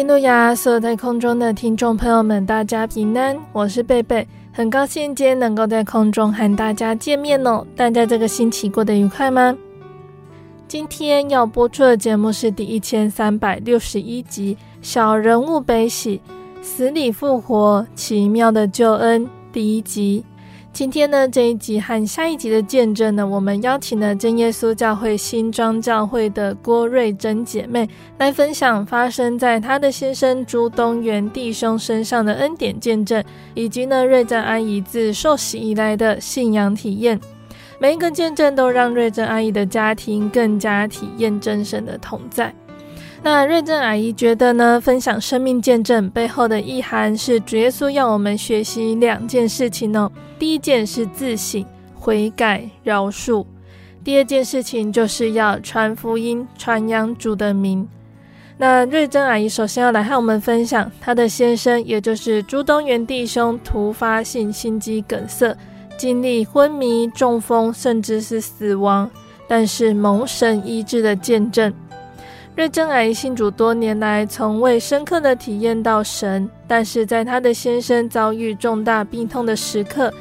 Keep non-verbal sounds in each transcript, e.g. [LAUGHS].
哈利路亚！所有在空中的听众朋友们，大家平安，我是贝贝，很高兴今天能够在空中和大家见面哦。大家这个星期过得愉快吗？今天要播出的节目是第一千三百六十一集《小人物悲喜，死里复活，奇妙的救恩》第一集。今天呢，这一集和下一集的见证呢，我们邀请了真耶稣教会新庄教会的郭瑞珍姐妹来分享发生在她的先生朱东元弟兄身上的恩典见证，以及呢瑞珍阿姨自受洗以来的信仰体验。每一个见证都让瑞珍阿姨的家庭更加体验真神的同在。那瑞珍阿姨觉得呢，分享生命见证背后的意涵是主耶稣要我们学习两件事情哦。第一件是自省、悔改、饶恕；第二件事情就是要传福音、传扬主的名。那瑞珍阿姨首先要来和我们分享她的先生，也就是朱东元弟兄突发性心肌梗塞，经历昏迷、中风，甚至是死亡，但是蒙神医治的见证。瑞珍阿姨信主多年来，从未深刻的体验到神，但是在她的先生遭遇重大病痛的时刻，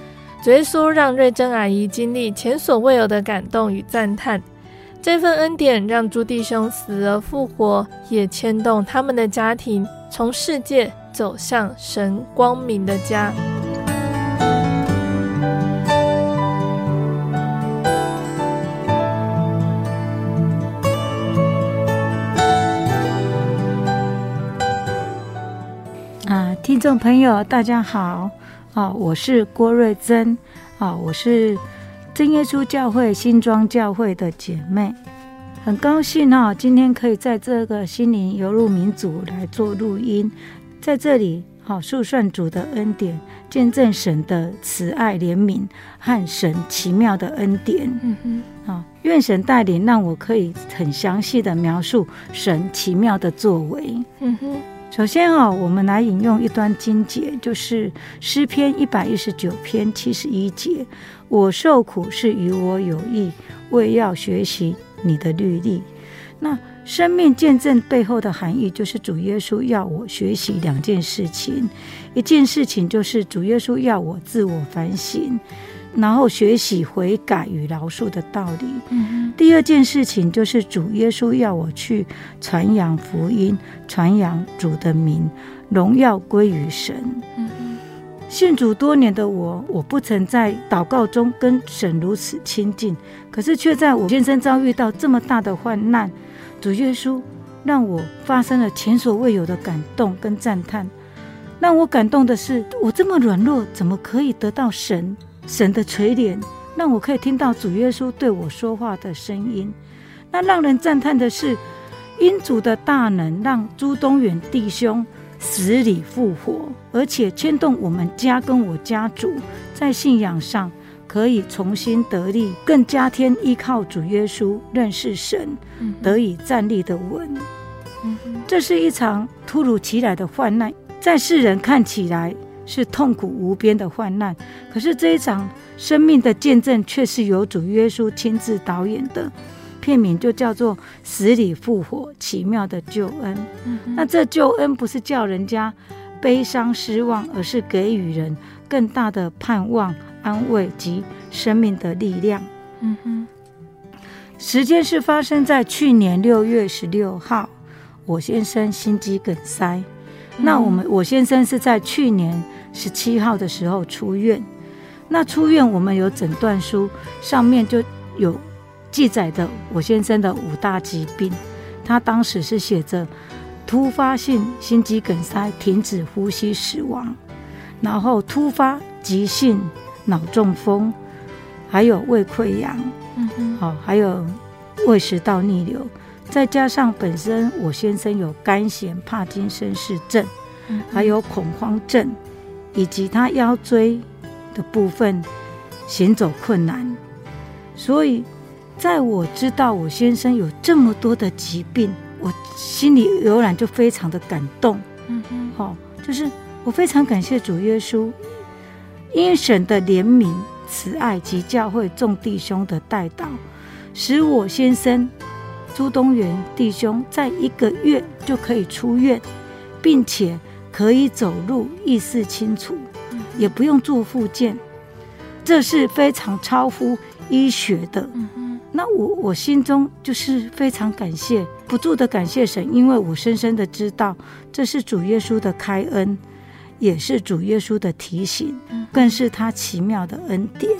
耶稣让瑞珍阿姨经历前所未有的感动与赞叹，这份恩典让朱弟兄死而复活，也牵动他们的家庭从世界走向神光明的家。听众朋友，大家好。啊，我是郭瑞珍，啊，我是真耶稣教会新庄教会的姐妹，很高兴啊，今天可以在这个心灵游牧民族来做录音，在这里好述算主的恩典，见证神的慈爱怜悯和神奇妙的恩典。嗯哼，啊，愿神带领，让我可以很详细的描述神奇妙的作为。嗯哼。首先啊，我们来引用一段经节，就是诗篇一百一十九篇七十一节：“我受苦是与我有益，为要学习你的律例。”那生命见证背后的含义，就是主耶稣要我学习两件事情，一件事情就是主耶稣要我自我反省。然后学习悔改与饶恕的道理。嗯。第二件事情就是主耶稣要我去传扬福音，传扬主的名，荣耀归于神。嗯。信主多年的我，我不曾在祷告中跟神如此亲近，可是却在我先生遭遇到这么大的患难，主耶稣让我发生了前所未有的感动跟赞叹。让我感动的是，我这么软弱，怎么可以得到神？神的垂怜，让我可以听到主耶稣对我说话的声音。那让人赞叹的是，因主的大能，让朱东远弟兄死里复活，而且牵动我们家跟我家族在信仰上可以重新得力，更加添依靠主耶稣，认识神，得以站立的稳。这是一场突如其来的患难，在世人看起来。是痛苦无边的患难，可是这一场生命的见证却是由主耶稣亲自导演的。片名就叫做《死里复活，奇妙的救恩》。嗯、那这救恩不是叫人家悲伤失望，而是给予人更大的盼望、安慰及生命的力量。嗯哼。时间是发生在去年六月十六号，我先生心肌梗塞。嗯、那我们我先生是在去年十七号的时候出院。那出院我们有诊断书，上面就有。记载的我先生的五大疾病，他当时是写着突发性心肌梗塞，停止呼吸死亡，然后突发急性脑中风，还有胃溃疡，好，还有胃食道逆流，再加上本身我先生有肝炎、帕金森氏症，还有恐慌症，以及他腰椎的部分行走困难，所以。在我知道我先生有这么多的疾病，我心里油然就非常的感动。嗯哼，好，就是我非常感谢主耶稣，因神的怜悯、慈爱及教会众弟兄的代祷，使我先生朱东元弟兄在一个月就可以出院，并且可以走路，意识清楚，也不用做复健，这是非常超乎医学的。那我我心中就是非常感谢，不住的感谢神，因为我深深的知道这是主耶稣的开恩，也是主耶稣的提醒，更是他奇妙的恩典。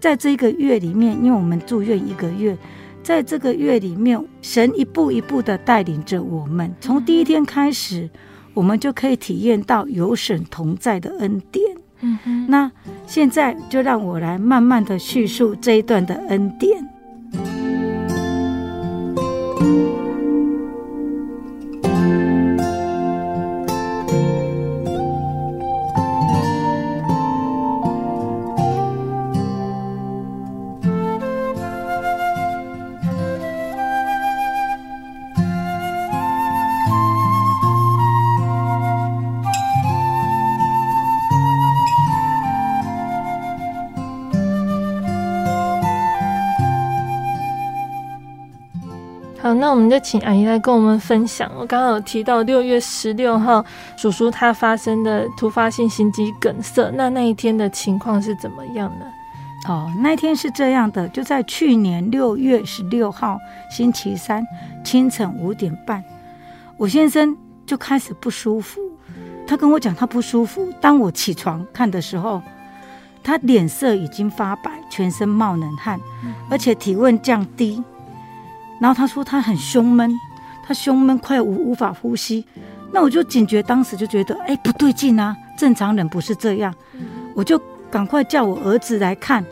在这个月里面，因为我们住院一个月，在这个月里面，神一步一步的带领着我们，从第一天开始，我们就可以体验到有神同在的恩典。嗯哼，那现在就让我来慢慢的叙述这一段的恩典。那我们就请阿姨来跟我们分享。我刚刚有提到六月十六号，叔叔他发生的突发性心肌梗塞，那那一天的情况是怎么样呢？哦，那一天是这样的，就在去年六月十六号星期三清晨五点半，我先生就开始不舒服。他跟我讲他不舒服。当我起床看的时候，他脸色已经发白，全身冒冷汗，而且体温降低。然后他说他很胸闷，他胸闷快无无法呼吸。那我就警觉，当时就觉得哎不对劲啊，正常人不是这样。我就赶快叫我儿子来看。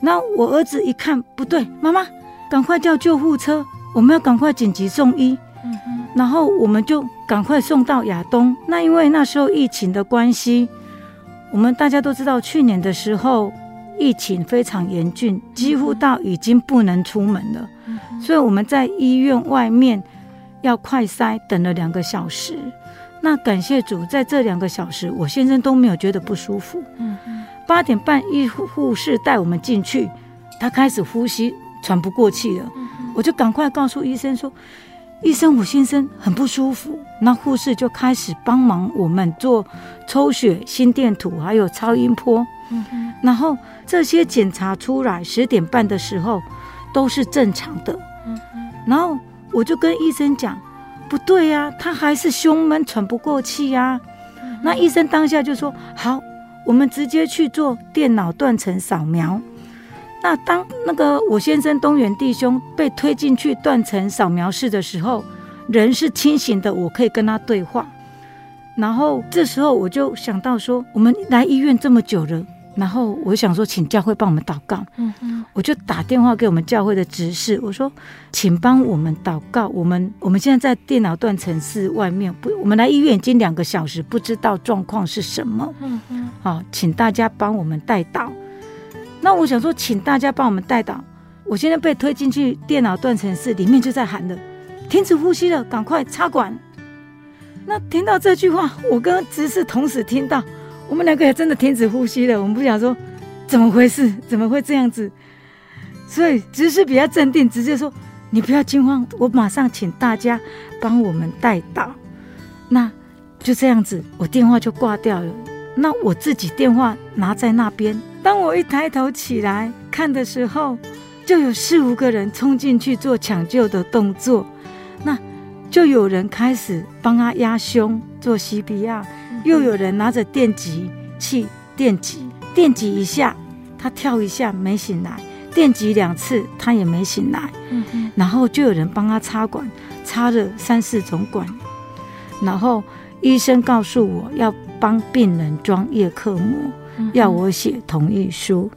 那我儿子一看不对，妈妈赶快叫救护车，我们要赶快紧急送医。然后我们就赶快送到亚东。那因为那时候疫情的关系，我们大家都知道，去年的时候疫情非常严峻，几乎到已经不能出门了。所以我们在医院外面要快塞，等了两个小时。那感谢主，在这两个小时，我先生都没有觉得不舒服。八点半，医护护士带我们进去，他开始呼吸喘不过气了。我就赶快告诉医生说：“医生，我先生很不舒服。”那护士就开始帮忙我们做抽血、心电图，还有超音波。然后这些检查出来，十点半的时候。都是正常的，然后我就跟医生讲，不对呀，他还是胸闷喘不过气呀。那医生当下就说好，我们直接去做电脑断层扫描。那当那个我先生东元弟兄被推进去断层扫描室的时候，人是清醒的，我可以跟他对话。然后这时候我就想到说，我们来医院这么久了。然后我想说，请教会帮我们祷告。嗯嗯，我就打电话给我们教会的执事，我说，请帮我们祷告。我们我们现在在电脑断层室外面，不，我们来医院已经两个小时，不知道状况是什么。嗯嗯，好，请大家帮我们带祷。那我想说，请大家帮我们带祷。我现在被推进去电脑断层室里面，就在喊的，停止呼吸了，赶快插管。那听到这句话，我跟执事同时听到，我们两个也真的停止呼吸了。我们不想说怎么回事，怎么会这样子？所以只是比较镇定，直接说：“你不要惊慌，我马上请大家帮我们带到。”那就这样子，我电话就挂掉了。那我自己电话拿在那边，当我一抬头起来看的时候，就有四五个人冲进去做抢救的动作。那就有人开始帮他压胸做 CPR，又有人拿着电极器电击，电击一下他跳一下没醒来，电击两次他也没醒来，然后就有人帮他插管，插了三四种管，然后医生告诉我要帮病人装叶克膜，要我写同意书。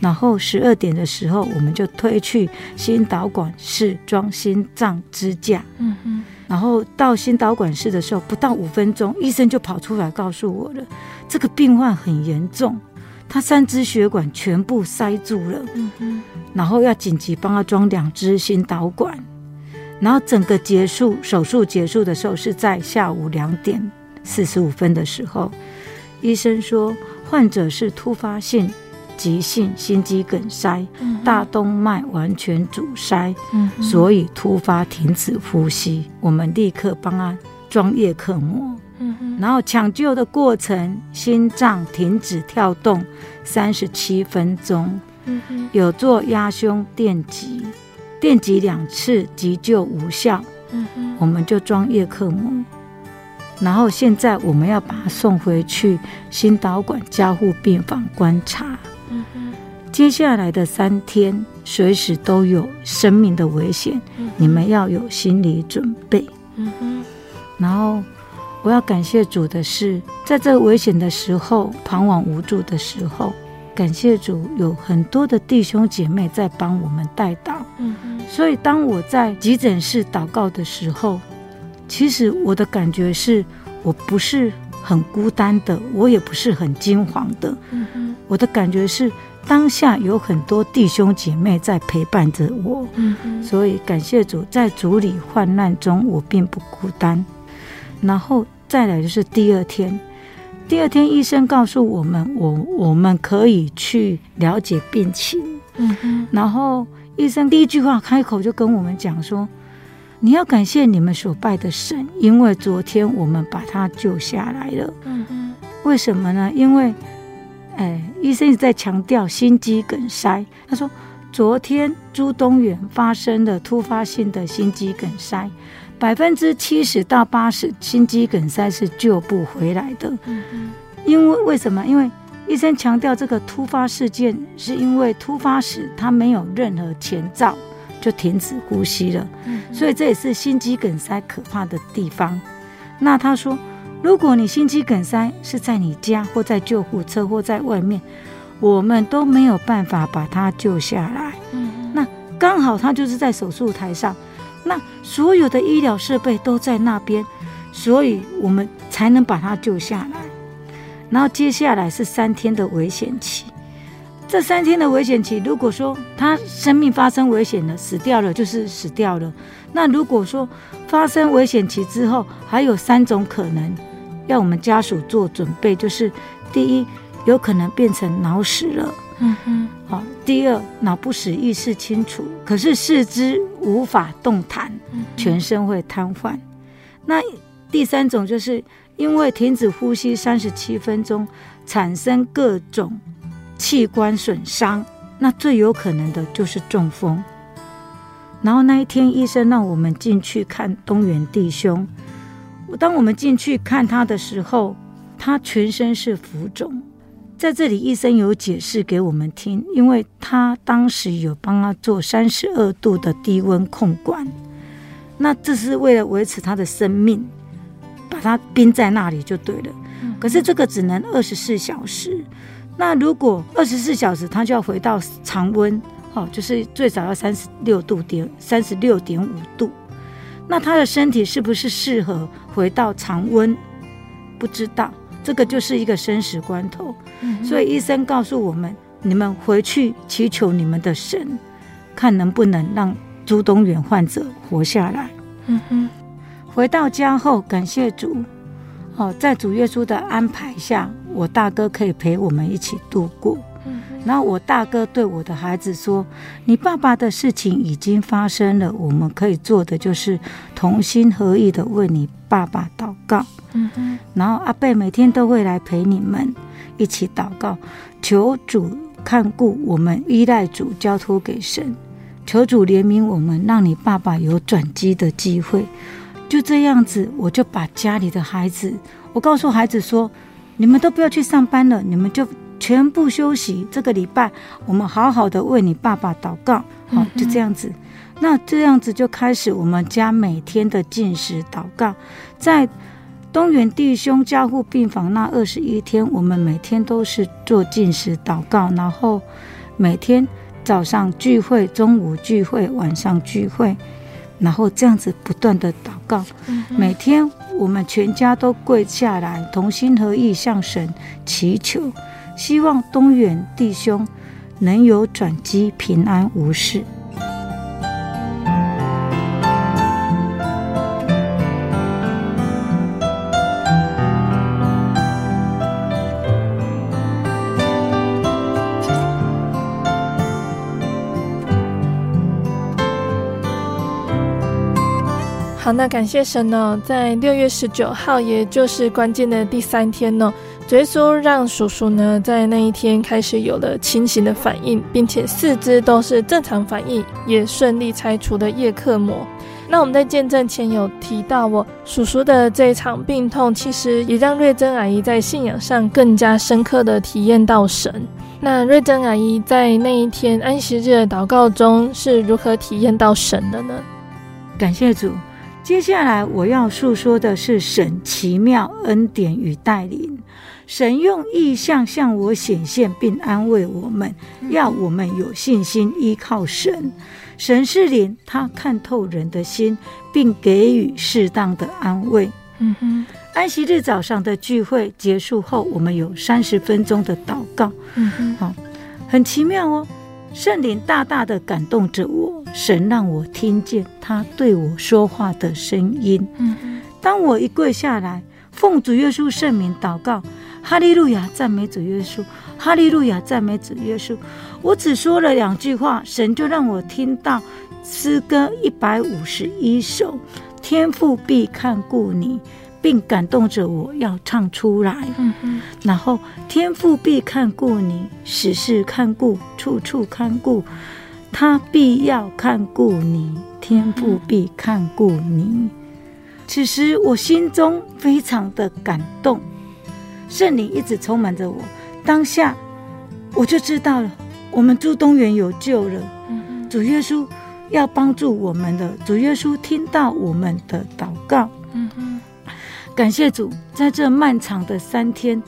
然后十二点的时候，我们就推去心导管室装心脏支架。嗯嗯。然后到心导管室的时候，不到五分钟，医生就跑出来告诉我了，这个病患很严重，他三支血管全部塞住了。嗯嗯。然后要紧急帮他装两支心导管。然后整个结束手术结束的时候是在下午两点四十五分的时候，医生说患者是突发性。急性心肌梗塞，大动脉完全阻塞，所以突发停止呼吸。我们立刻帮他装叶克膜，然后抢救的过程，心脏停止跳动三十七分钟，有做压胸电击，电击两次急救无效，我们就装叶克膜，然后现在我们要把他送回去心导管加护病房观察。接下来的三天，随时都有生命的危险，嗯、你们要有心理准备。嗯哼。然后，我要感谢主的是，在这危险的时候、彷徨无助的时候，感谢主有很多的弟兄姐妹在帮我们带祷。嗯哼。所以，当我在急诊室祷告的时候，其实我的感觉是我不是很孤单的，我也不是很惊慌的。我的感觉是。当下有很多弟兄姐妹在陪伴着我，嗯，所以感谢主，在主里患难中我并不孤单。然后再来就是第二天，第二天医生告诉我们，我我们可以去了解病情，嗯哼。然后医生第一句话开口就跟我们讲说：“你要感谢你们所拜的神，因为昨天我们把他救下来了。”嗯哼。为什么呢？因为哎，医生一直在强调心肌梗塞。他说，昨天朱东远发生了突发性的心肌梗塞，百分之七十到八十心肌梗塞是救不回来的。嗯嗯因为为什么？因为医生强调这个突发事件，是因为突发时他没有任何前兆就停止呼吸了，所以这也是心肌梗塞可怕的地方。那他说。如果你心肌梗塞是在你家或在救护车或在外面，我们都没有办法把他救下来。嗯，那刚好他就是在手术台上，那所有的医疗设备都在那边，所以我们才能把他救下来。然后接下来是三天的危险期，这三天的危险期，如果说他生命发生危险了，死掉了就是死掉了。那如果说发生危险期之后，还有三种可能。要我们家属做准备，就是第一，有可能变成脑死了，嗯哼，好；第二，脑不死，意识清楚，可是四肢无法动弹，全身会瘫痪。那第三种就是因为停止呼吸三十七分钟，产生各种器官损伤，那最有可能的就是中风。然后那一天，医生让我们进去看东元弟兄。当我们进去看他的时候，他全身是浮肿。在这里，医生有解释给我们听，因为他当时有帮他做三十二度的低温控管，那这是为了维持他的生命，把他冰在那里就对了。可是这个只能二十四小时，那如果二十四小时，他就要回到常温，哦，就是最少要三十六度点三十六点五度。那他的身体是不是适合回到常温？不知道，这个就是一个生死关头。嗯、所以医生告诉我们：你们回去祈求你们的神，看能不能让朱东远患者活下来。嗯哼。回到家后，感谢主，哦，在主耶稣的安排下，我大哥可以陪我们一起度过。然后我大哥对我的孩子说：“你爸爸的事情已经发生了，我们可以做的就是同心合意的为你爸爸祷告。”嗯哼。然后阿贝每天都会来陪你们一起祷告，求主看顾我们，依赖主，交托给神，求主怜悯我们，让你爸爸有转机的机会。就这样子，我就把家里的孩子，我告诉孩子说：“你们都不要去上班了，你们就。”全部休息，这个礼拜我们好好的为你爸爸祷告，好，就这样子。那这样子就开始我们家每天的进食祷告。在东元弟兄加护病房那二十一天，我们每天都是做进食祷告，然后每天早上聚会，中午聚会，晚上聚会，然后这样子不断的祷告。每天我们全家都跪下来，同心合意向神祈求。希望东远弟兄能有转机，平安无事。好，那感谢神呢，在六月十九号，也就是关键的第三天呢。耶稣让叔叔呢，在那一天开始有了清醒的反应，并且四肢都是正常反应，也顺利拆除了叶克膜。那我们在见证前有提到，我叔叔的这一场病痛，其实也让瑞珍阿姨在信仰上更加深刻的体验到神。那瑞珍阿姨在那一天安息日的祷告中是如何体验到神的呢？感谢主。接下来我要诉说的是神奇妙恩典与带领。神用意象向我显现，并安慰我们，要我们有信心依靠神。神是灵，他看透人的心，并给予适当的安慰。嗯哼。安息日早上的聚会结束后，我们有三十分钟的祷告。嗯哼。好，很奇妙哦。圣灵大大的感动着我，神让我听见他对我说话的声音。嗯，当我一跪下来，奉主耶稣圣名祷告，哈利路亚，赞美主耶稣，哈利路亚，赞美主耶稣。我只说了两句话，神就让我听到诗歌一百五十一首，天父必看顾你。并感动着我要唱出来，嗯嗯，然后天父必看顾你，时时看顾，处处看顾，他必要看顾你，天父必看顾你。此时我心中非常的感动，圣灵一直充满着我，当下我就知道了，我们住东园有救了，嗯主耶稣要帮助我们的，主耶稣听到我们的祷告，嗯感谢主，在这漫长的三天，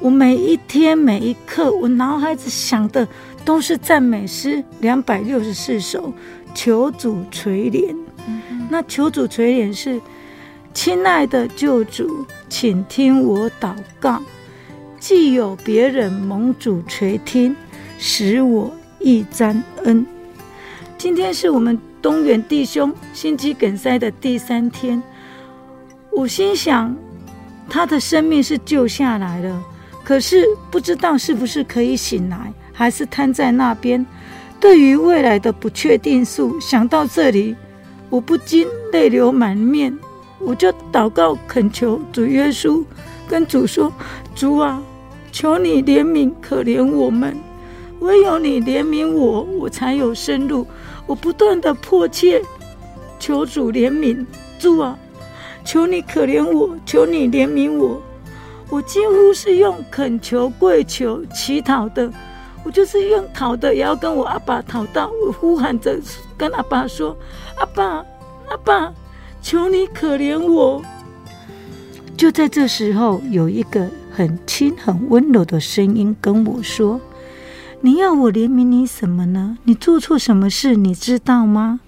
我每一天每一刻，我脑海子想的都是赞美诗两百六十四首，求主垂怜。嗯、哼那求主垂怜是，亲爱的救主，请听我祷告。既有别人蒙主垂听，使我亦沾恩。今天是我们东元弟兄心肌梗塞的第三天。我心想，他的生命是救下来了，可是不知道是不是可以醒来，还是瘫在那边。对于未来的不确定数，想到这里，我不禁泪流满面。我就祷告恳求主耶稣，跟主说：“主啊，求你怜悯可怜我们，唯有你怜悯我，我才有生路。”我不断的迫切求主怜悯，主啊。求你可怜我，求你怜悯我。我几乎是用恳求、跪求、乞讨的，我就是用讨的，也要跟我阿爸讨到。我呼喊着跟阿爸说：“阿爸，阿爸，求你可怜我。”就在这时候，有一个很轻、很温柔的声音跟我说：“你要我怜悯你什么呢？你做错什么事？你知道吗？”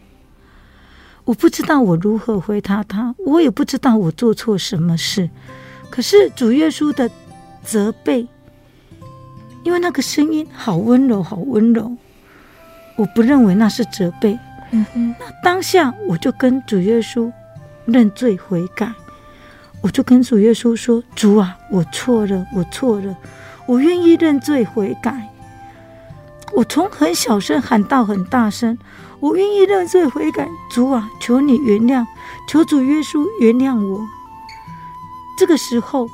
我不知道我如何回答他，我也不知道我做错什么事。可是主耶稣的责备，因为那个声音好温柔，好温柔，我不认为那是责备。嗯哼，那当下我就跟主耶稣认罪悔改。我就跟主耶稣说：“主啊，我错了，我错了，我愿意认罪悔改。”我从很小声喊到很大声：“我愿意认罪悔改。”主啊，求你原谅，求主耶稣原谅我。这个时候，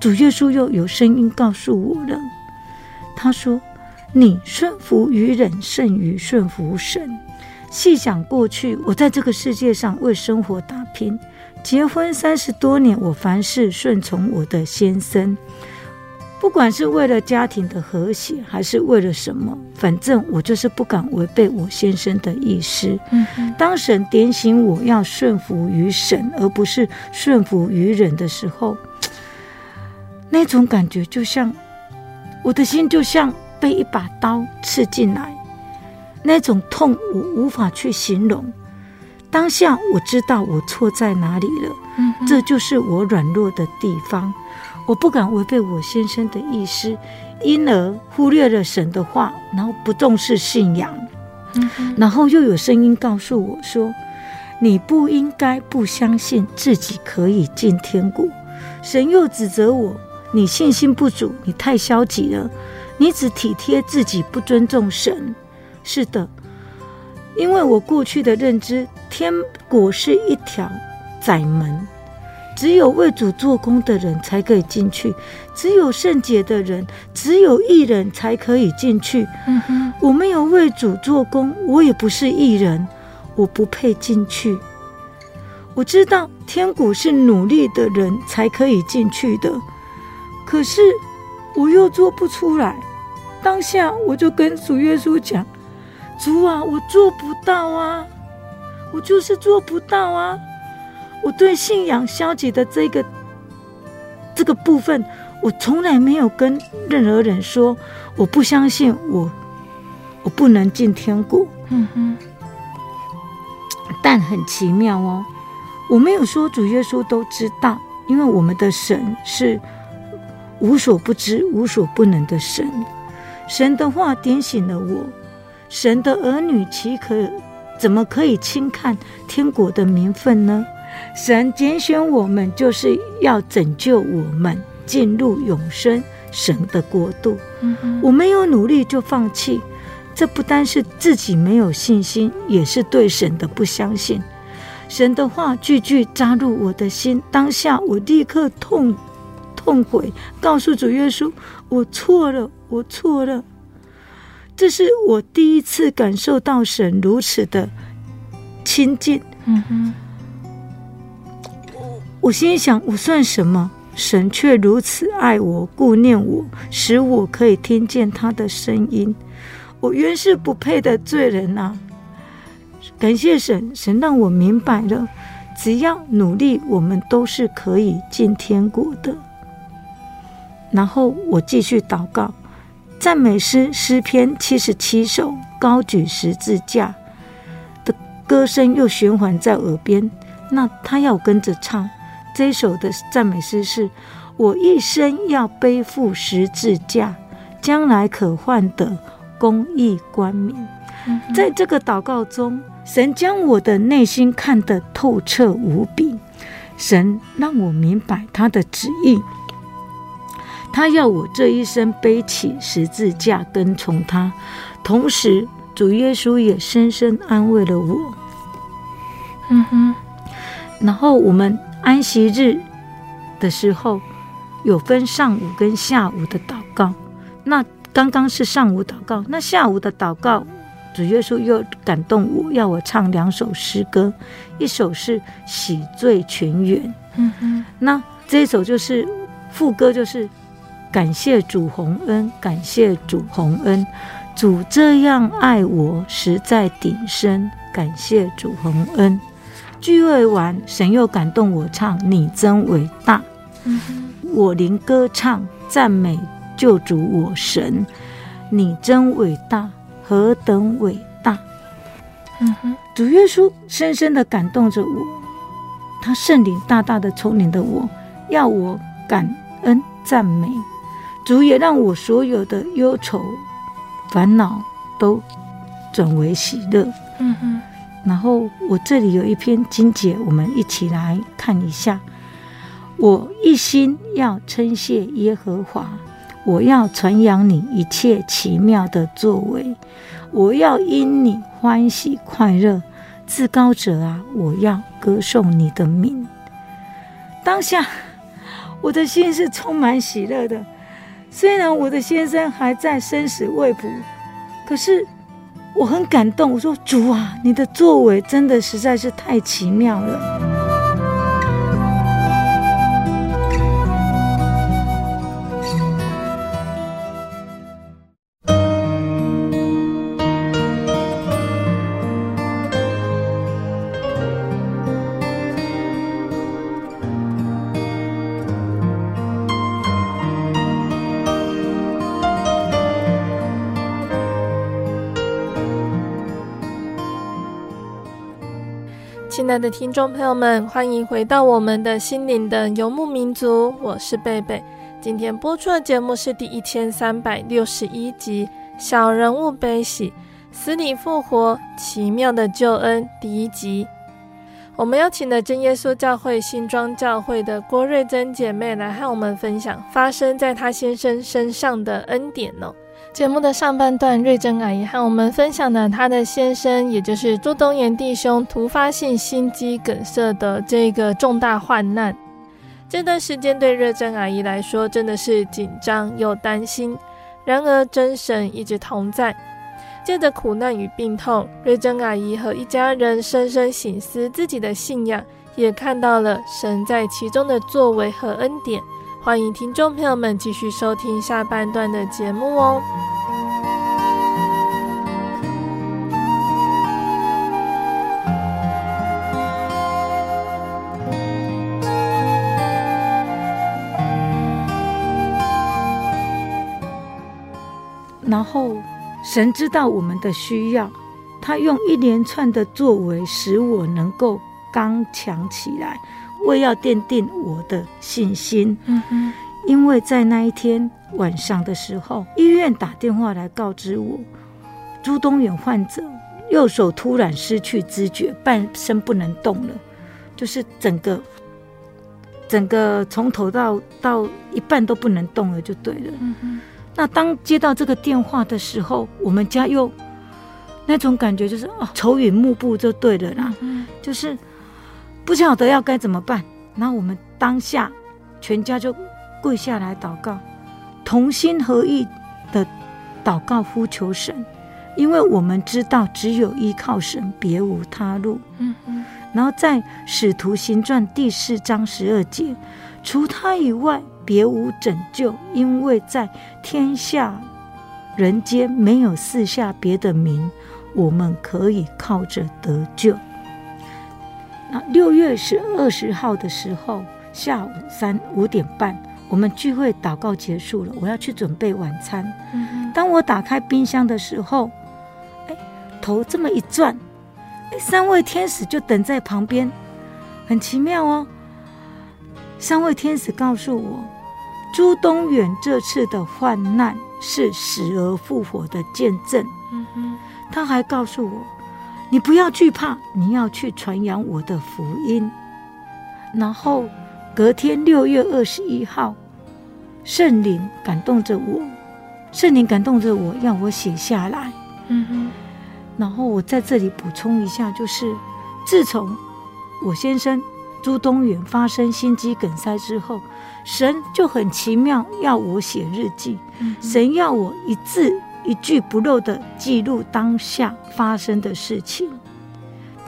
主耶稣又有声音告诉我了，他说：“你顺服于人胜于顺服神。”细想过去，我在这个世界上为生活打拼，结婚三十多年，我凡事顺从我的先生，不管是为了家庭的和谐，还是为了什么，反正我就是不敢违背我先生的意思。嗯，当神点醒我要顺服于神，而不是顺服于人的时候，那种感觉就像我的心就像被一把刀刺进来。那种痛我无法去形容，当下我知道我错在哪里了，嗯，这就是我软弱的地方，我不敢违背我先生的意思，因而忽略了神的话，然后不重视信仰，嗯，然后又有声音告诉我说，你不应该不相信自己可以进天国，神又指责我，你信心不足，你太消极了，你只体贴自己，不尊重神。是的，因为我过去的认知，天国是一条窄门，只有为主做工的人才可以进去，只有圣洁的人，只有艺人才可以进去。嗯哼，我没有为主做工，我也不是艺人，我不配进去。我知道天国是努力的人才可以进去的，可是我又做不出来。当下我就跟主耶稣讲。主啊，我做不到啊，我就是做不到啊！我对信仰消极的这个这个部分，我从来没有跟任何人说我不相信我，我不能进天国。嗯哼。但很奇妙哦，我没有说主耶稣都知道，因为我们的神是无所不知、无所不能的神。神的话点醒了我。神的儿女岂可怎么可以轻看天国的名分呢？神拣选我们，就是要拯救我们进入永生神的国度。嗯。我没有努力就放弃，这不单是自己没有信心，也是对神的不相信。神的话句句扎入我的心，当下我立刻痛痛悔，告诉主耶稣：我错了，我错了。这是我第一次感受到神如此的亲近。嗯哼，我心想：我算什么？神却如此爱我、顾念我，使我可以听见他的声音。我原是不配的罪人啊！感谢神，神让我明白了，只要努力，我们都是可以进天国的。然后我继续祷告。赞美诗诗篇七十七首，高举十字架的歌声又循环在耳边。那他要跟着唱这首的赞美诗是：我一生要背负十字架，将来可换得公义冠冕。嗯、在这个祷告中，神将我的内心看得透彻无比，神让我明白他的旨意。他要我这一生背起十字架跟从他，同时主耶稣也深深安慰了我。嗯哼。然后我们安息日的时候有分上午跟下午的祷告。那刚刚是上午祷告，那下午的祷告，主耶稣又感动我要我唱两首诗歌，一首是喜罪泉源。嗯哼。那这一首就是副歌，就是。感谢主洪恩，感谢主洪恩，主这样爱我，实在顶深。感谢主洪恩。聚会完，神又感动我唱：你真伟大。嗯、我灵歌唱，赞美救主我神。你真伟大，何等伟大！嗯哼，主耶稣深深的感动着我，他圣灵大大的充满的我，要我感恩赞美。主也让我所有的忧愁、烦恼都转为喜乐。嗯哼，然后我这里有一篇经节，我们一起来看一下。我一心要称谢耶和华，我要传扬你一切奇妙的作为，我要因你欢喜快乐，至高者啊，我要歌颂你的名。当下我的心是充满喜乐的，虽然我的先生还在生死未卜，可是我很感动。我说主啊，你的作为真的实在是太奇妙了。亲爱的听众朋友们，欢迎回到我们的心灵的游牧民族，我是贝贝。今天播出的节目是第一千三百六十一集《小人物悲喜，死里复活，奇妙的救恩》第一集。我们邀请了真耶稣教会新庄教会的郭瑞珍姐妹来和我们分享发生在她先生身上的恩典哦。节目的上半段，瑞珍阿姨和我们分享了她的先生，也就是朱东岩弟兄突发性心肌梗塞的这个重大患难。这段时间对瑞珍阿姨来说真的是紧张又担心。然而真神一直同在，借着苦难与病痛，瑞珍阿姨和一家人深深醒思自己的信仰，也看到了神在其中的作为和恩典。欢迎听众朋友们继续收听下半段的节目哦。然后，神知道我们的需要，他用一连串的作为使我能够刚强起来。为要奠定我的信心，嗯哼，因为在那一天晚上的时候，医院打电话来告知我，朱东远患者右手突然失去知觉，半身不能动了，就是整个整个从头到到一半都不能动了，就对了。嗯哼，那当接到这个电话的时候，我们家又那种感觉就是哦，愁云幕布就对了啦，嗯，就是。不晓得要该怎么办，然后我们当下全家就跪下来祷告，同心合意的祷告呼求神，因为我们知道只有依靠神，别无他路。嗯嗯。然后在使徒行传第四章十二节，除他以外别无拯救，因为在天下人间没有四下别的名，我们可以靠着得救。六月十二十号的时候，下午三五点半，我们聚会祷告结束了，我要去准备晚餐。嗯、当我打开冰箱的时候，哎，头这么一转，哎，三位天使就等在旁边，很奇妙哦。三位天使告诉我，朱东远这次的患难是死而复活的见证。嗯、他还告诉我。你不要惧怕，你要去传扬我的福音。然后隔天六月二十一号，圣灵感动着我，圣灵感动着我，要我写下来。嗯哼。然后我在这里补充一下，就是自从我先生朱东远发生心肌梗塞之后，神就很奇妙要我写日记，嗯、神要我一字。一句不漏的记录当下发生的事情，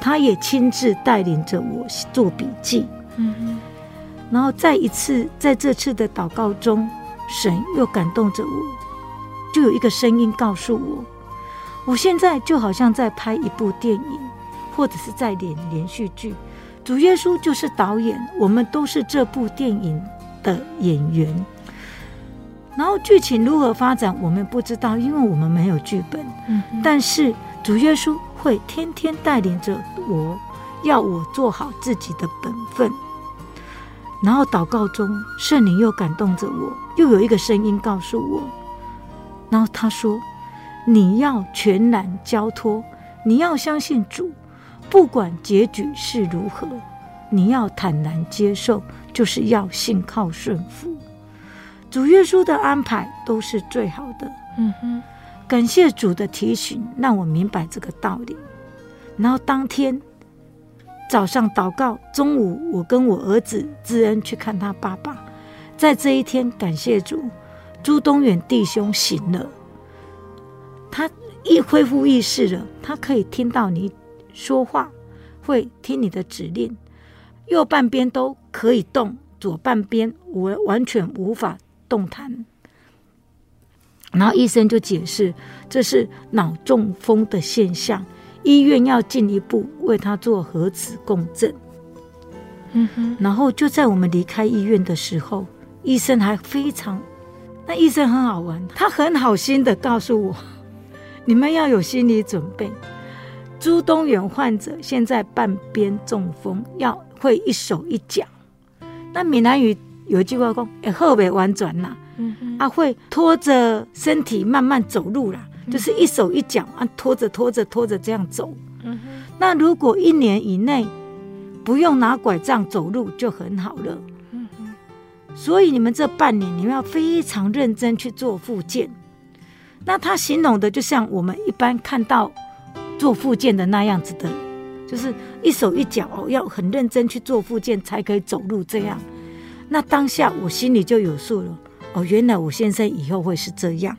他也亲自带领着我做笔记。嗯，然后再一次在这次的祷告中，神又感动着我，就有一个声音告诉我，我现在就好像在拍一部电影，或者是在演连续剧，主耶稣就是导演，我们都是这部电影的演员。然后剧情如何发展，我们不知道，因为我们没有剧本。嗯，但是主耶稣会天天带领着我，要我做好自己的本分。然后祷告中，圣灵又感动着我，又有一个声音告诉我，然后他说：“你要全然交托，你要相信主，不管结局是如何，你要坦然接受，就是要信靠顺服。主耶稣的安排都是最好的。嗯哼，感谢主的提醒，让我明白这个道理。然后当天早上祷告，中午我跟我儿子智恩去看他爸爸。在这一天，感谢主，朱东远弟兄醒了，他一恢复意识了，他可以听到你说话，会听你的指令，右半边都可以动，左半边我完全无法。动弹，然后医生就解释这是脑中风的现象，医院要进一步为他做核磁共振。嗯哼，然后就在我们离开医院的时候，医生还非常，那医生很好玩，他很好心的告诉我，你们要有心理准备，朱东远患者现在半边中风，要会一手一脚，那闽南语。有一句话讲，哎，后背婉转呐，啊，会拖着身体慢慢走路啦，嗯、就是一手一脚啊，拖着拖着拖着这样走。嗯、哼那如果一年以内不用拿拐杖走路就很好了。嗯、哼所以你们这半年你们要非常认真去做复健。那他形容的就像我们一般看到做复健的那样子的，就是一手一脚哦，要很认真去做复健才可以走路这样。那当下我心里就有数了，哦，原来我先生以后会是这样。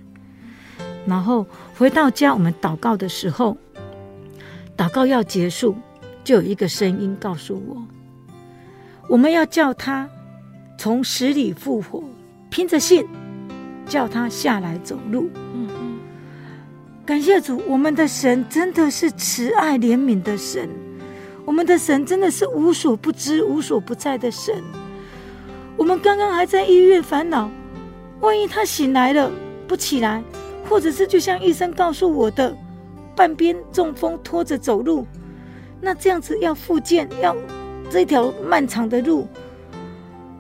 然后回到家，我们祷告的时候，祷告要结束，就有一个声音告诉我，我们要叫他从死里复活，凭着信叫他下来走路。嗯嗯，感谢主，我们的神真的是慈爱怜悯的神，我们的神真的是无所不知、无所不在的神。我们刚刚还在医院烦恼，万一他醒来了不起来，或者是就像医生告诉我的，半边中风拖着走路，那这样子要复健，要这条漫长的路，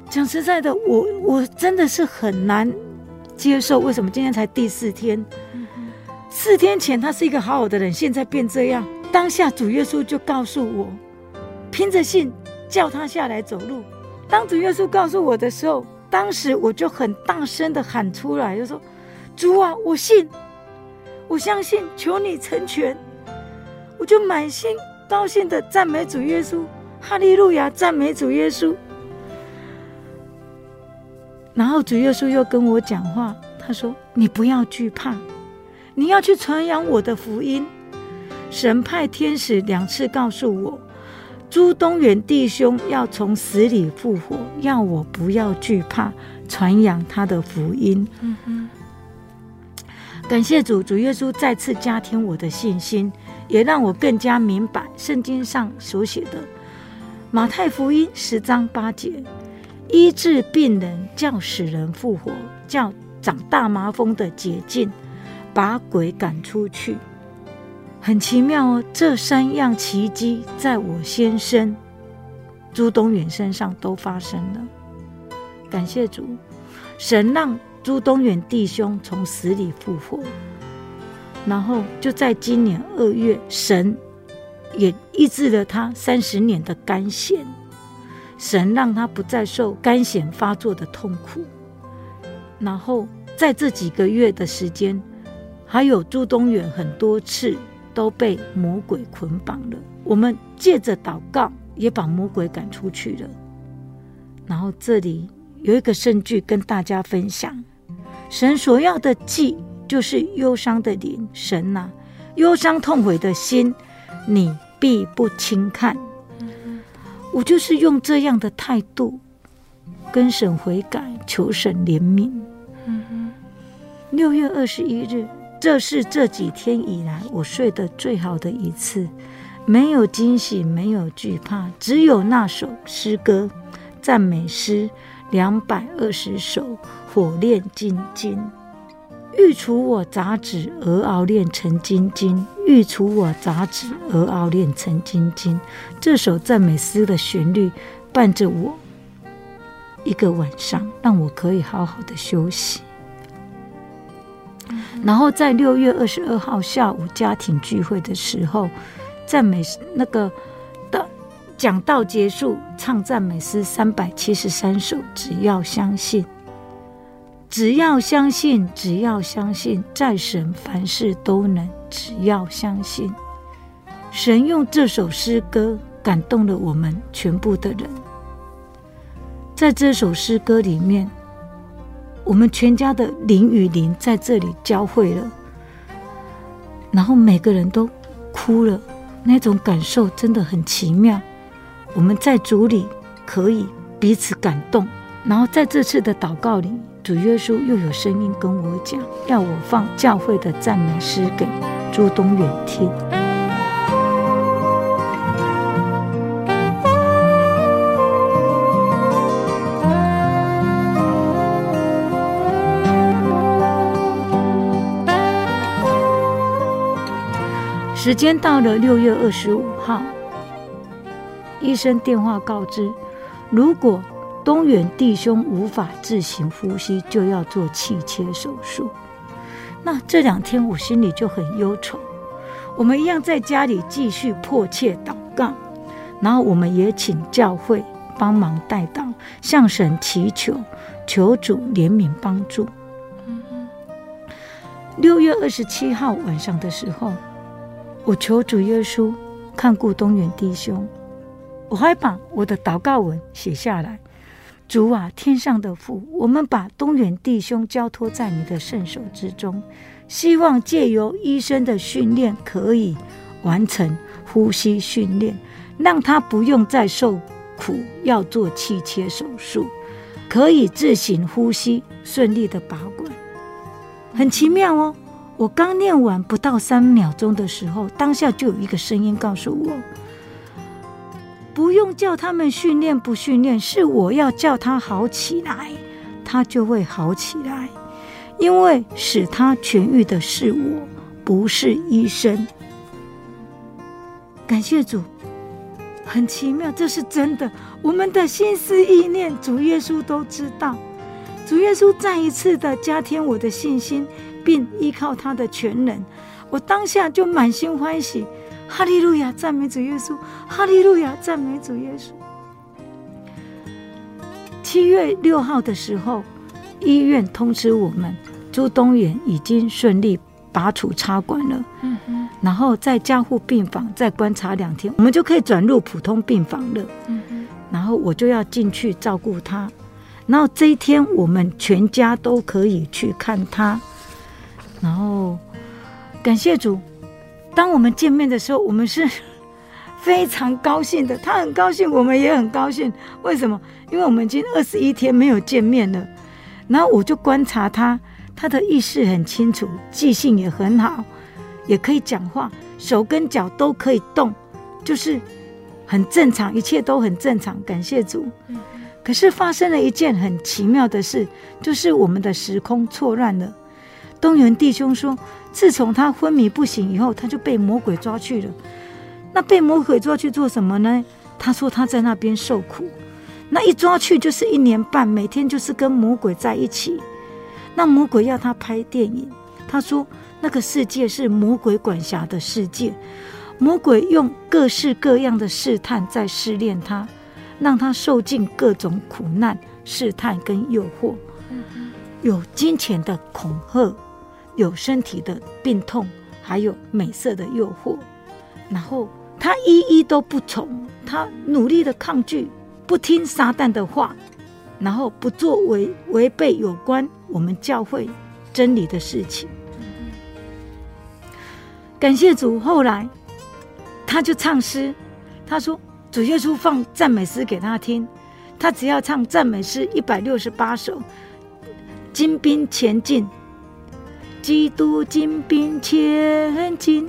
讲实在的，我我真的是很难接受。为什么今天才第四天？四天前他是一个好好的人，现在变这样。当下主耶稣就告诉我，凭着信叫他下来走路。当主耶稣告诉我的时候，当时我就很大声的喊出来，就说：“主啊，我信，我相信，求你成全。”我就满心高兴的赞美主耶稣，哈利路亚，赞美主耶稣。然后主耶稣又跟我讲话，他说：“你不要惧怕，你要去传扬我的福音。”神派天使两次告诉我。朱东元弟兄要从死里复活，要我不要惧怕，传扬他的福音。嗯哼，感谢主，主耶稣再次加添我的信心，也让我更加明白圣经上所写的马太福音十章八节：医治病人，叫死人复活，叫长大麻风的洁净，把鬼赶出去。很奇妙哦，这三样奇迹在我先生朱东远身上都发生了。感谢主，神让朱东远弟兄从死里复活，然后就在今年二月，神也医治了他三十年的肝癬，神让他不再受肝癬发作的痛苦。然后在这几个月的时间，还有朱东远很多次。都被魔鬼捆绑了。我们借着祷告，也把魔鬼赶出去了。然后这里有一个圣句跟大家分享：神所要的祭，就是忧伤的灵。神呐、啊，忧伤痛悔的心，你必不轻看。我就是用这样的态度跟神悔改，求神怜悯。六月二十一日。这是这几天以来我睡得最好的一次，没有惊喜，没有惧怕，只有那首诗歌赞美诗两百二十首，火炼金经，欲除我杂质而熬炼成金经，欲除我杂质而熬炼成金经。这首赞美诗的旋律伴着我一个晚上，让我可以好好的休息。然后在六月二十二号下午家庭聚会的时候，赞美那个的讲道结束，唱赞美诗三百七十三首。只要相信，只要相信，只要相信，在神凡事都能。只要相信，神用这首诗歌感动了我们全部的人。在这首诗歌里面，我们全家的灵与灵在这里交汇了。然后每个人都哭了，那种感受真的很奇妙。我们在主里可以彼此感动，然后在这次的祷告里，主耶稣又有声音跟我讲，要我放教会的赞美诗给朱东远听。时间到了六月二十五号，医生电话告知，如果东远弟兄无法自行呼吸，就要做气切手术。那这两天我心里就很忧愁。我们一样在家里继续迫切祷告，然后我们也请教会帮忙代祷，向神祈求，求主怜悯帮助。六月二十七号晚上的时候。我求主耶稣看顾东远弟兄，我还把我的祷告文写下来。主啊，天上的父，我们把东远弟兄交托在你的圣手之中，希望借由医生的训练，可以完成呼吸训练，让他不用再受苦，要做气切手术，可以自行呼吸，顺利的拔管。很奇妙哦。我刚念完不到三秒钟的时候，当下就有一个声音告诉我：“不用叫他们训练不训练，是我要叫他好起来，他就会好起来。因为使他痊愈的是我，不是医生。”感谢主，很奇妙，这是真的。我们的心思意念，主耶稣都知道。主耶稣再一次的加添我的信心。并依靠他的全能，我当下就满心欢喜，哈利路亚，赞美主耶稣，哈利路亚，赞美主耶稣。七月六号的时候，医院通知我们，朱东元已经顺利拔除插管了，嗯嗯，然后在加护病房再观察两天，我们就可以转入普通病房了，嗯嗯，然后我就要进去照顾他，然后这一天我们全家都可以去看他。然后，感谢主，当我们见面的时候，我们是 [LAUGHS] 非常高兴的。他很高兴，我们也很高兴。为什么？因为我们已经二十一天没有见面了。然后我就观察他，他的意识很清楚，记性也很好，也可以讲话，手跟脚都可以动，就是很正常，一切都很正常。感谢主。可是发生了一件很奇妙的事，就是我们的时空错乱了。东原弟兄说：“自从他昏迷不醒以后，他就被魔鬼抓去了。那被魔鬼抓去做什么呢？他说他在那边受苦。那一抓去就是一年半，每天就是跟魔鬼在一起。那魔鬼要他拍电影，他说那个世界是魔鬼管辖的世界，魔鬼用各式各样的试探在试炼他，让他受尽各种苦难、试探跟诱惑，有金钱的恐吓。”有身体的病痛，还有美色的诱惑，然后他一一都不从，他努力的抗拒，不听撒旦的话，然后不做违违背有关我们教会真理的事情。感谢主，后来他就唱诗，他说主耶稣放赞美诗给他听，他只要唱赞美诗一百六十八首，精兵前进。基督精兵前进，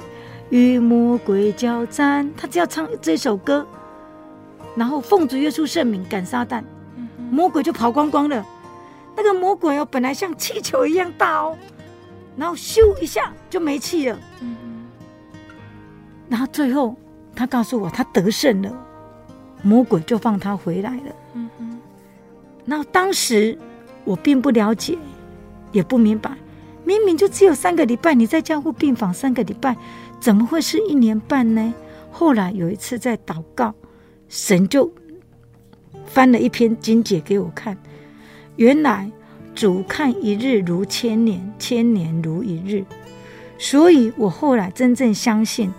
与魔鬼交战。他只要唱这首歌，然后奉主耶稣圣名赶撒旦，魔鬼就跑光光了。那个魔鬼哦，本来像气球一样大哦，然后咻一下就没气了。然后最后他告诉我，他得胜了，魔鬼就放他回来了。然后当时我并不了解，也不明白。明明就只有三个礼拜，你在加护病房三个礼拜，怎么会是一年半呢？后来有一次在祷告，神就翻了一篇经解给我看，原来主看一日如千年，千年如一日。所以我后来真正相信，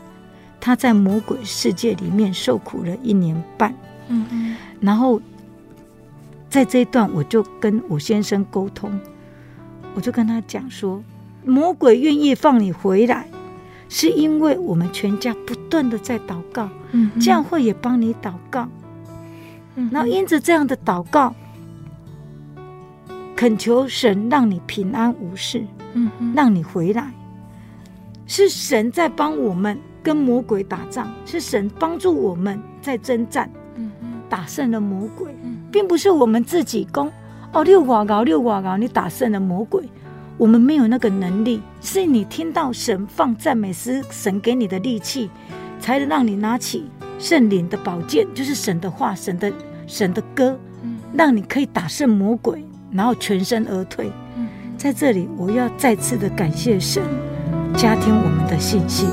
他在魔鬼世界里面受苦了一年半。嗯嗯，然后在这一段，我就跟我先生沟通，我就跟他讲说，魔鬼愿意放你回来，是因为我们全家不断的在祷告，嗯，教会也帮你祷告，嗯，然后因着这样的祷告，恳求神让你平安无事，嗯，让你回来。是神在帮我们跟魔鬼打仗，是神帮助我们在征战，打胜了魔鬼，并不是我们自己攻。哦，六瓦高，六瓦高，你打胜了魔鬼，我们没有那个能力。是你听到神放赞美诗，神给你的力气，才能让你拿起圣灵的宝剑，就是神的话，神的神的歌，让你可以打胜魔鬼，然后全身而退。在这里，我要再次的感谢神。加添我们的信心。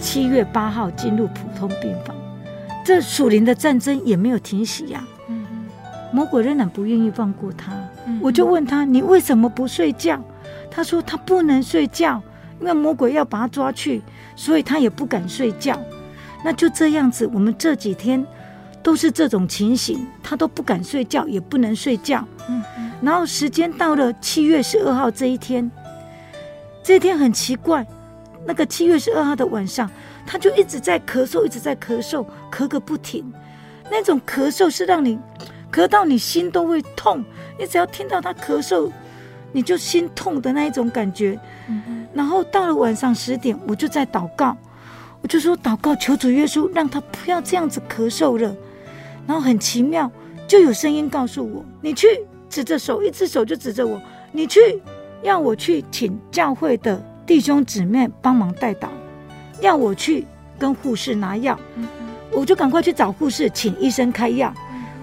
七月八号进入普通病房，这属灵的战争也没有停息呀。魔鬼仍然不愿意放过他。我就问他：“你为什么不睡觉？”他说：“他不能睡觉，因为魔鬼要把他抓去，所以他也不敢睡觉。”那就这样子，我们这几天都是这种情形，他都不敢睡觉，也不能睡觉。嗯，嗯，然后时间到了七月十二号这一天，这一天很奇怪，那个七月十二号的晚上，他就一直在咳嗽，一直在咳嗽，咳个不停。那种咳嗽是让你咳到你心都会痛，你只要听到他咳嗽，你就心痛的那一种感觉。嗯，然后到了晚上十点，我就在祷告。我就说祷告，求主耶稣让他不要这样子咳嗽了。然后很奇妙，就有声音告诉我：“你去指着手，一只手就指着我，你去要我去请教会的弟兄姊妹帮忙代祷，要我去跟护士拿药。嗯”我就赶快去找护士，请医生开药。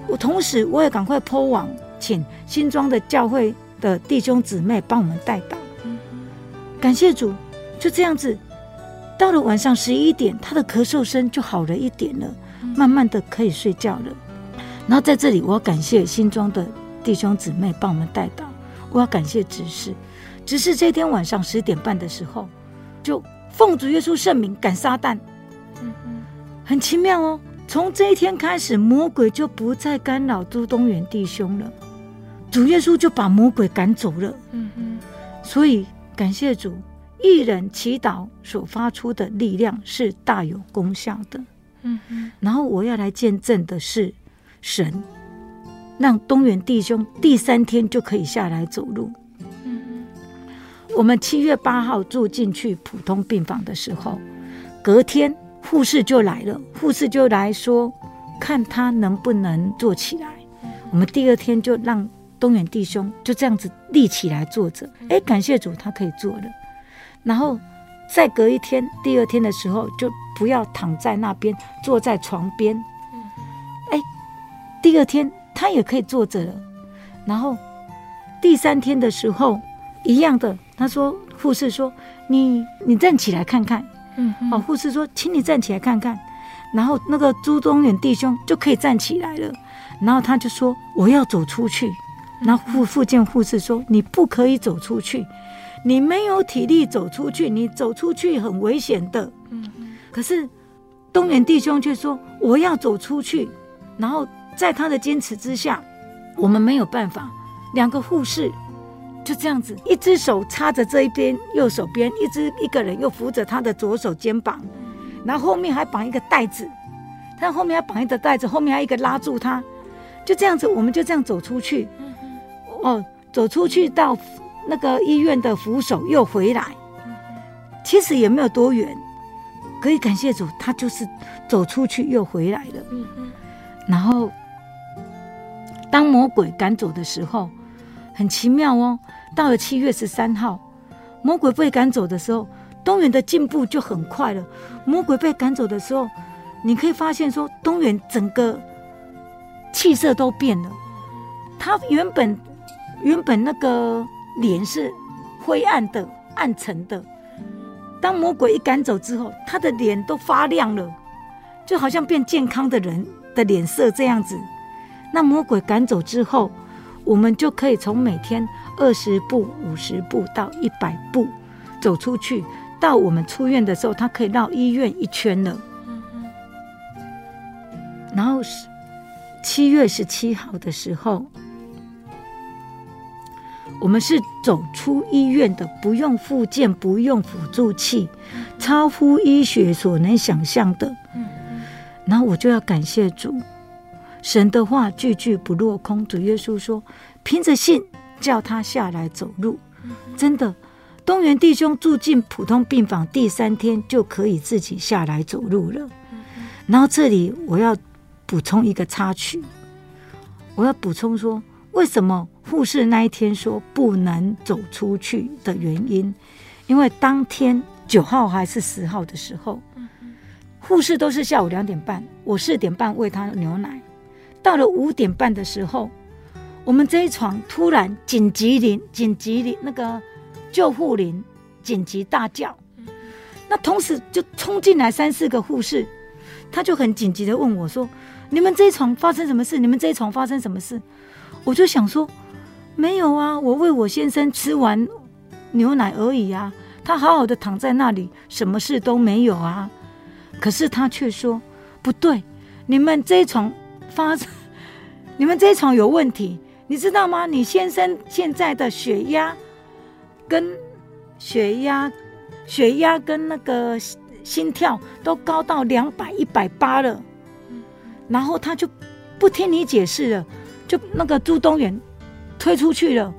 我同时我也赶快 po 网，请新庄的教会的弟兄姊妹帮我们代祷。感谢主，就这样子。到了晚上十一点，他的咳嗽声就好了一点了，慢慢的可以睡觉了。然后在这里，我要感谢新庄的弟兄姊妹帮我们代祷，我要感谢执事，只是这天晚上十点半的时候，就奉主耶稣圣名赶撒旦。很奇妙哦。从这一天开始，魔鬼就不再干扰朱东元弟兄了，主耶稣就把魔鬼赶走了。嗯所以感谢主。一人祈祷所发出的力量是大有功效的。嗯嗯。然后我要来见证的是，神让东元弟兄第三天就可以下来走路。我们七月八号住进去普通病房的时候，隔天护士就来了，护士就来说看他能不能坐起来。我们第二天就让东远弟兄就这样子立起来坐着。哎，感谢主，他可以坐了。然后再隔一天，第二天的时候就不要躺在那边，坐在床边。哎，第二天他也可以坐着了。然后第三天的时候一样的，他说护士说你你站起来看看。嗯，哦，护士说请你站起来看看。然后那个朱东远弟兄就可以站起来了。然后他就说我要走出去。然后护复健护士说你不可以走出去。你没有体力走出去，你走出去很危险的。嗯，可是东远弟兄却说我要走出去，然后在他的坚持之下，我们没有办法。两个护士就这样子，一只手插着这一边右手边，一只一个人又扶着他的左手肩膀，然后后面还绑一个袋子，他后面还绑一个袋子，后面还一个拉住他，就这样子，我们就这样走出去。哦，走出去到。那个医院的扶手又回来，其实也没有多远，可以感谢主，他就是走出去又回来了。然后当魔鬼赶走的时候，很奇妙哦。到了七月十三号，魔鬼被赶走的时候，东元的进步就很快了。魔鬼被赶走的时候，你可以发现说，东元整个气色都变了。他原本原本那个脸是灰暗的、暗沉的，当魔鬼一赶走之后，他的脸都发亮了，就好像变健康的人的脸色这样子。那魔鬼赶走之后，我们就可以从每天二十步、五十步到一百步走出去。到我们出院的时候，他可以绕医院一圈了。然后是七月十七号的时候，我们是走出医院的，不用复健，不用辅助器，超乎医学所能想象的。然后我就要感谢主，神的话句句不落空。主耶稣说：“凭着信，叫他下来走路。”真的，东元弟兄住进普通病房，第三天就可以自己下来走路了。然后这里我要。补充一个插曲，我要补充说，为什么护士那一天说不能走出去的原因？因为当天九号还是十号的时候，护士都是下午两点半，我四点半喂他牛奶，到了五点半的时候，我们这一床突然紧急铃，紧急铃那个救护铃紧急大叫，那同时就冲进来三四个护士，他就很紧急的问我说。你们这一床发生什么事？你们这一床发生什么事？我就想说，没有啊，我喂我先生吃完牛奶而已啊，他好好的躺在那里，什么事都没有啊。可是他却说不对，你们这一床发生，你们这一床有问题，你知道吗？你先生现在的血压跟血压、血压跟那个心跳都高到两百、一百八了。然后他就不听你解释了，就那个朱东远推出去了，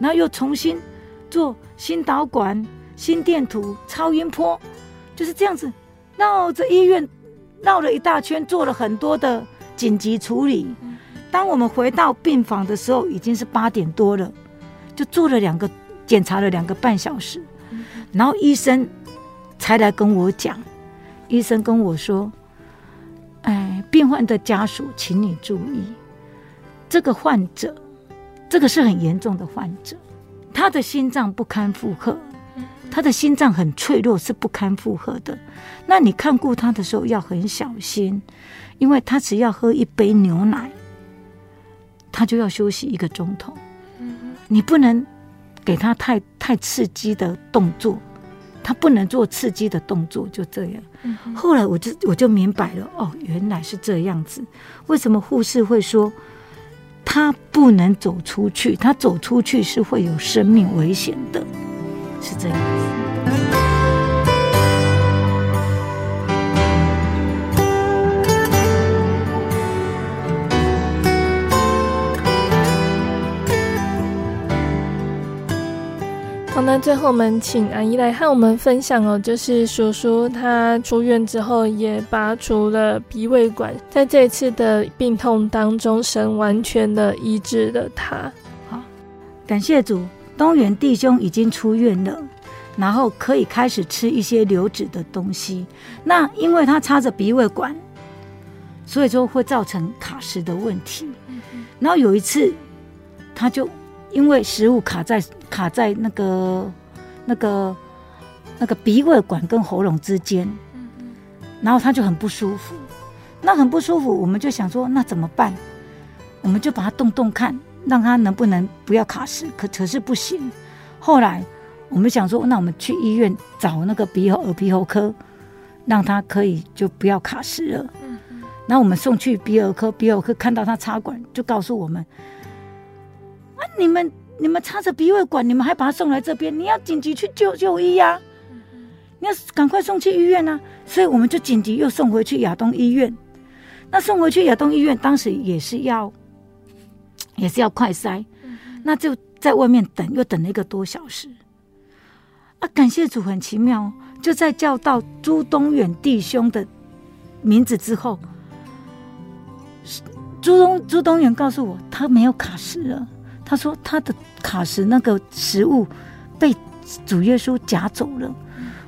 然后又重新做心导管、心电图、超音波，就是这样子绕着医院绕了一大圈，做了很多的紧急处理。当我们回到病房的时候，已经是八点多了，就做了两个检查了两个半小时，然后医生才来跟我讲，医生跟我说。哎，病患的家属，请你注意，这个患者，这个是很严重的患者，他的心脏不堪负荷，他的心脏很脆弱，是不堪负荷的。那你看顾他的时候要很小心，因为他只要喝一杯牛奶，他就要休息一个钟头。你不能给他太太刺激的动作。他不能做刺激的动作，就这样。后来我就我就明白了，哦，原来是这样子。为什么护士会说他不能走出去？他走出去是会有生命危险的，是这样子。好，那最后我们请阿姨来和我们分享哦，就是叔叔他出院之后也拔除了鼻胃管，在这次的病痛当中，神完全的医治了他。好，感谢主，东元弟兄已经出院了，然后可以开始吃一些流质的东西。那因为他插着鼻胃管，所以说会造成卡食的问题。然后有一次，他就。因为食物卡在卡在那个那个那个鼻胃管跟喉咙之间，然后他就很不舒服。那很不舒服，我们就想说，那怎么办？我们就把它动动看，让他能不能不要卡死。可可是不行。后来我们想说，那我们去医院找那个鼻喉耳鼻喉科，让他可以就不要卡死了。然后我们送去鼻喉科，鼻喉科看到他插管，就告诉我们。你们你们插着鼻胃管，你们还把他送来这边？你要紧急去救就医呀、啊！你要赶快送去医院啊！所以我们就紧急又送回去亚东医院。那送回去亚东医院，当时也是要也是要快塞，那就在外面等，又等了一个多小时。啊，感谢主，很奇妙，就在叫到朱东远弟兄的名字之后，朱东朱东远告诉我，他没有卡食了。他说他的卡食那个食物被主耶稣夹走了。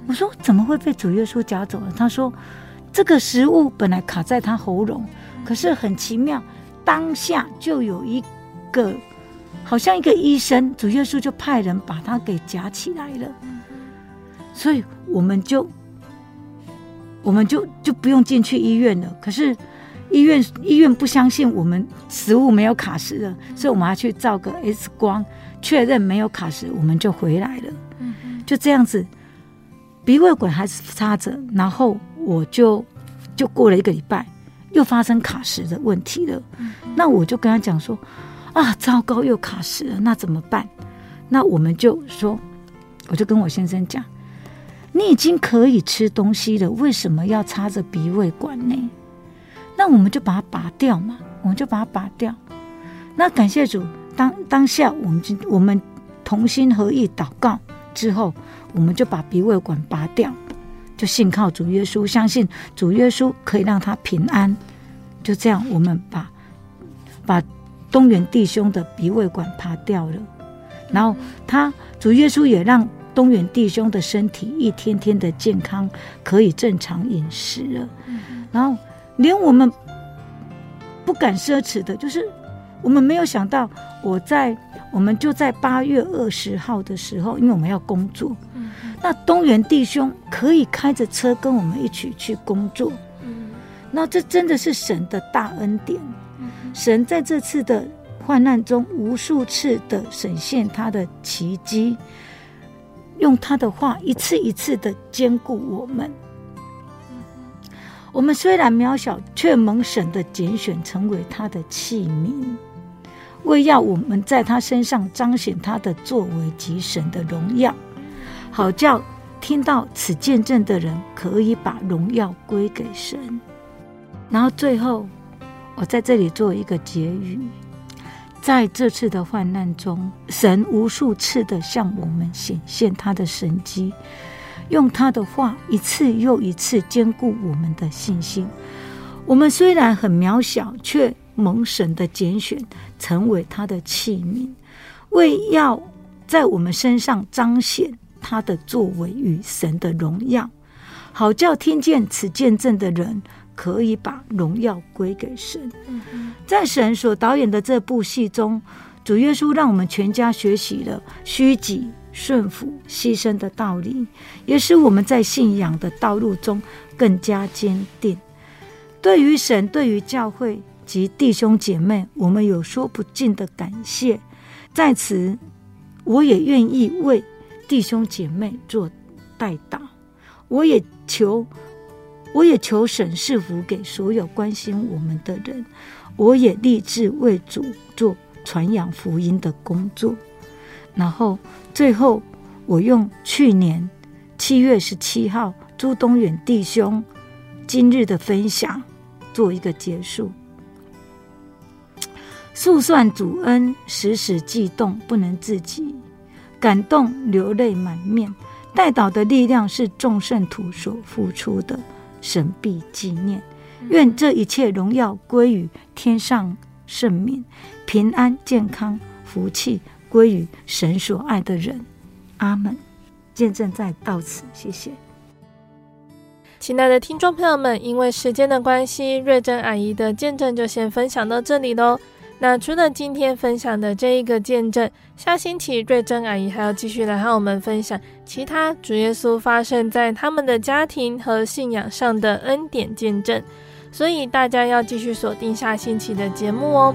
我说怎么会被主耶稣夹走了？他说这个食物本来卡在他喉咙，可是很奇妙，当下就有一个，好像一个医生，主耶稣就派人把他给夹起来了。所以我们就，我们就就不用进去医院了。可是医院医院不相信我们食物没有卡石了，所以我们要去照个 X 光，确认没有卡石，我们就回来了。就这样子，鼻胃管还是插着，然后我就就过了一个礼拜，又发生卡石的问题了。那我就跟他讲说，啊，糟糕，又卡石了，那怎么办？那我们就说，我就跟我先生讲。你已经可以吃东西了，为什么要插着鼻胃管呢？那我们就把它拔掉嘛，我们就把它拔掉。那感谢主，当当下我们就我们同心合意祷告之后，我们就把鼻胃管拔掉，就信靠主耶稣，相信主耶稣可以让他平安。就这样，我们把把东元弟兄的鼻胃管拔掉了，然后他主耶稣也让。东元弟兄的身体一天天的健康，可以正常饮食了。然后，连我们不敢奢侈的，就是我们没有想到，我在我们就在八月二十号的时候，因为我们要工作，那东元弟兄可以开着车跟我们一起去工作。那这真的是神的大恩典。神在这次的患难中，无数次的显现他的奇迹。用他的话一次一次的兼顾我们。我们虽然渺小，却蒙神的拣选，成为他的器皿，为要我们在他身上彰显他的作为及神的荣耀，好叫听到此见证的人可以把荣耀归给神。然后最后，我在这里做一个结语。在这次的患难中，神无数次的向我们显现他的神迹，用他的话一次又一次坚固我们的信心。我们虽然很渺小，却蒙神的拣选，成为他的器皿，为要在我们身上彰显他的作为与神的荣耀，好叫听见此见证的人。可以把荣耀归给神。在神所导演的这部戏中，主耶稣让我们全家学习了虚己、顺服、牺牲的道理，也使我们在信仰的道路中更加坚定。对于神，对于教会及弟兄姐妹，我们有说不尽的感谢。在此，我也愿意为弟兄姐妹做代祷，我也求。我也求神赐福给所有关心我们的人，我也立志为主做传扬福音的工作。然后最后，我用去年七月十七号朱东远弟兄今日的分享做一个结束。速算主恩，时时悸动，不能自己，感动流泪满面。代祷的力量是众圣徒所付出的。神必纪念，愿这一切荣耀归于天上圣民，平安健康福气归于神所爱的人。阿门。见证在到此，谢谢。亲爱的听众朋友们，因为时间的关系，瑞珍阿姨的见证就先分享到这里喽。那除了今天分享的这一个见证，下星期瑞珍阿姨还要继续来和我们分享其他主耶稣发生在他们的家庭和信仰上的恩典见证，所以大家要继续锁定下星期的节目哦。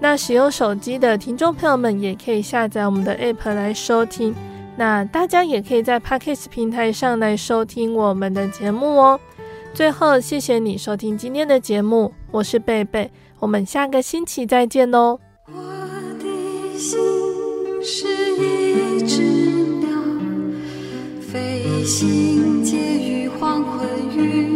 那使用手机的听众朋友们也可以下载我们的 App 来收听。那大家也可以在 Podcast 平台上来收听我们的节目哦。最后，谢谢你收听今天的节目，我是贝贝，我们下个星期再见哦。我的心是一只鸟，飞行介于黄昏与